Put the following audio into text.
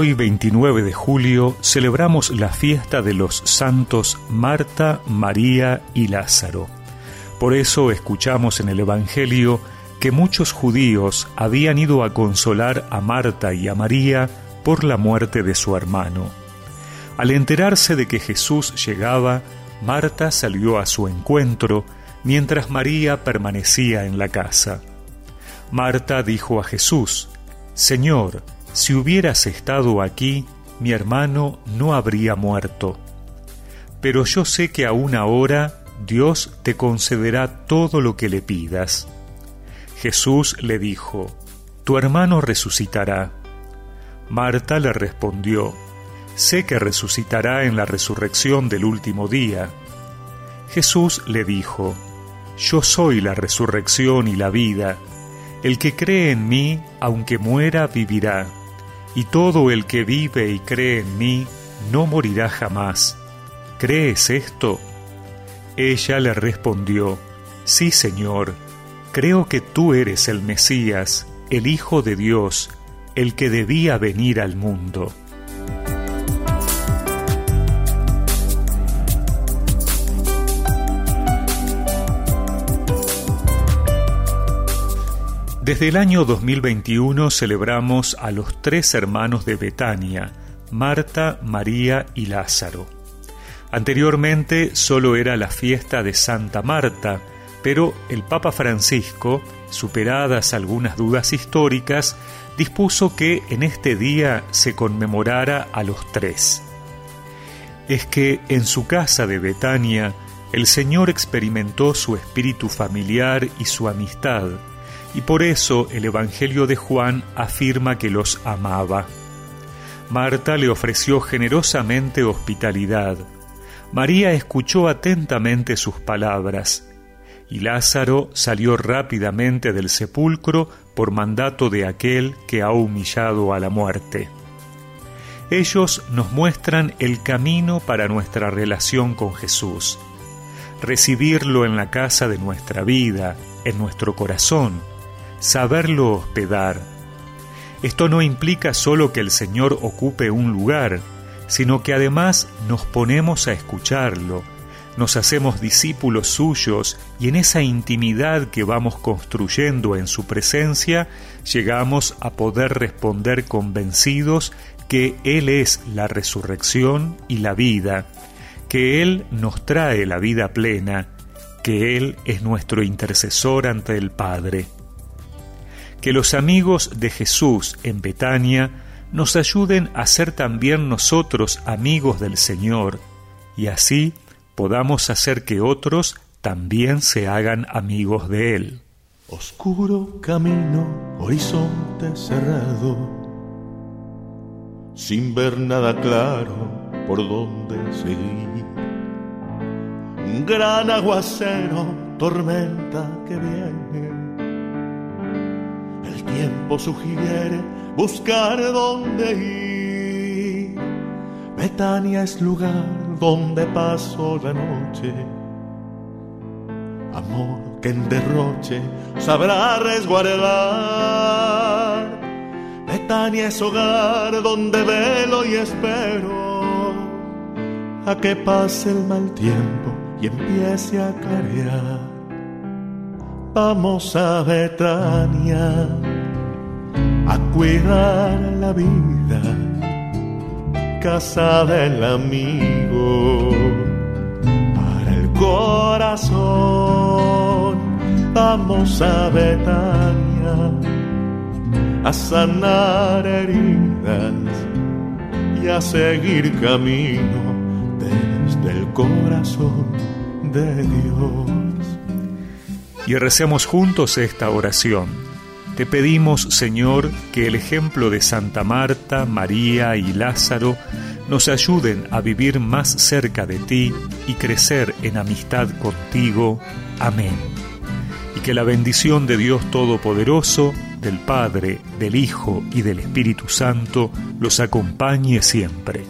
Hoy, 29 de julio, celebramos la fiesta de los santos Marta, María y Lázaro. Por eso escuchamos en el Evangelio que muchos judíos habían ido a consolar a Marta y a María por la muerte de su hermano. Al enterarse de que Jesús llegaba, Marta salió a su encuentro, mientras María permanecía en la casa. Marta dijo a Jesús, Señor, si hubieras estado aquí, mi hermano no habría muerto. Pero yo sé que aún ahora Dios te concederá todo lo que le pidas. Jesús le dijo, Tu hermano resucitará. Marta le respondió, Sé que resucitará en la resurrección del último día. Jesús le dijo, Yo soy la resurrección y la vida. El que cree en mí, aunque muera, vivirá y todo el que vive y cree en mí no morirá jamás. ¿Crees esto? Ella le respondió, Sí, Señor, creo que tú eres el Mesías, el Hijo de Dios, el que debía venir al mundo. Desde el año 2021 celebramos a los tres hermanos de Betania, Marta, María y Lázaro. Anteriormente solo era la fiesta de Santa Marta, pero el Papa Francisco, superadas algunas dudas históricas, dispuso que en este día se conmemorara a los tres. Es que en su casa de Betania el Señor experimentó su espíritu familiar y su amistad, y por eso el Evangelio de Juan afirma que los amaba. Marta le ofreció generosamente hospitalidad. María escuchó atentamente sus palabras, y Lázaro salió rápidamente del sepulcro por mandato de aquel que ha humillado a la muerte. Ellos nos muestran el camino para nuestra relación con Jesús, recibirlo en la casa de nuestra vida, en nuestro corazón, saberlo hospedar. Esto no implica solo que el Señor ocupe un lugar, sino que además nos ponemos a escucharlo, nos hacemos discípulos suyos y en esa intimidad que vamos construyendo en su presencia, llegamos a poder responder convencidos que Él es la resurrección y la vida, que Él nos trae la vida plena, que Él es nuestro intercesor ante el Padre que los amigos de Jesús en Betania nos ayuden a ser también nosotros amigos del Señor y así podamos hacer que otros también se hagan amigos de Él. Oscuro camino, horizonte cerrado, sin ver nada claro por dónde seguir. Un gran aguacero, tormenta que viene tiempo sugiere buscar dónde ir. Betania es lugar donde paso la noche. Amor que en derroche sabrá resguardar. Betania es hogar donde velo y espero a que pase el mal tiempo y empiece a clarear. Vamos a Betania a cuidar la vida, casa del amigo, para el corazón. Vamos a Betania a sanar heridas y a seguir camino desde el corazón de Dios. Y recemos juntos esta oración te pedimos, Señor, que el ejemplo de Santa Marta, María y Lázaro nos ayuden a vivir más cerca de ti y crecer en amistad contigo. Amén. Y que la bendición de Dios Todopoderoso, del Padre, del Hijo y del Espíritu Santo los acompañe siempre.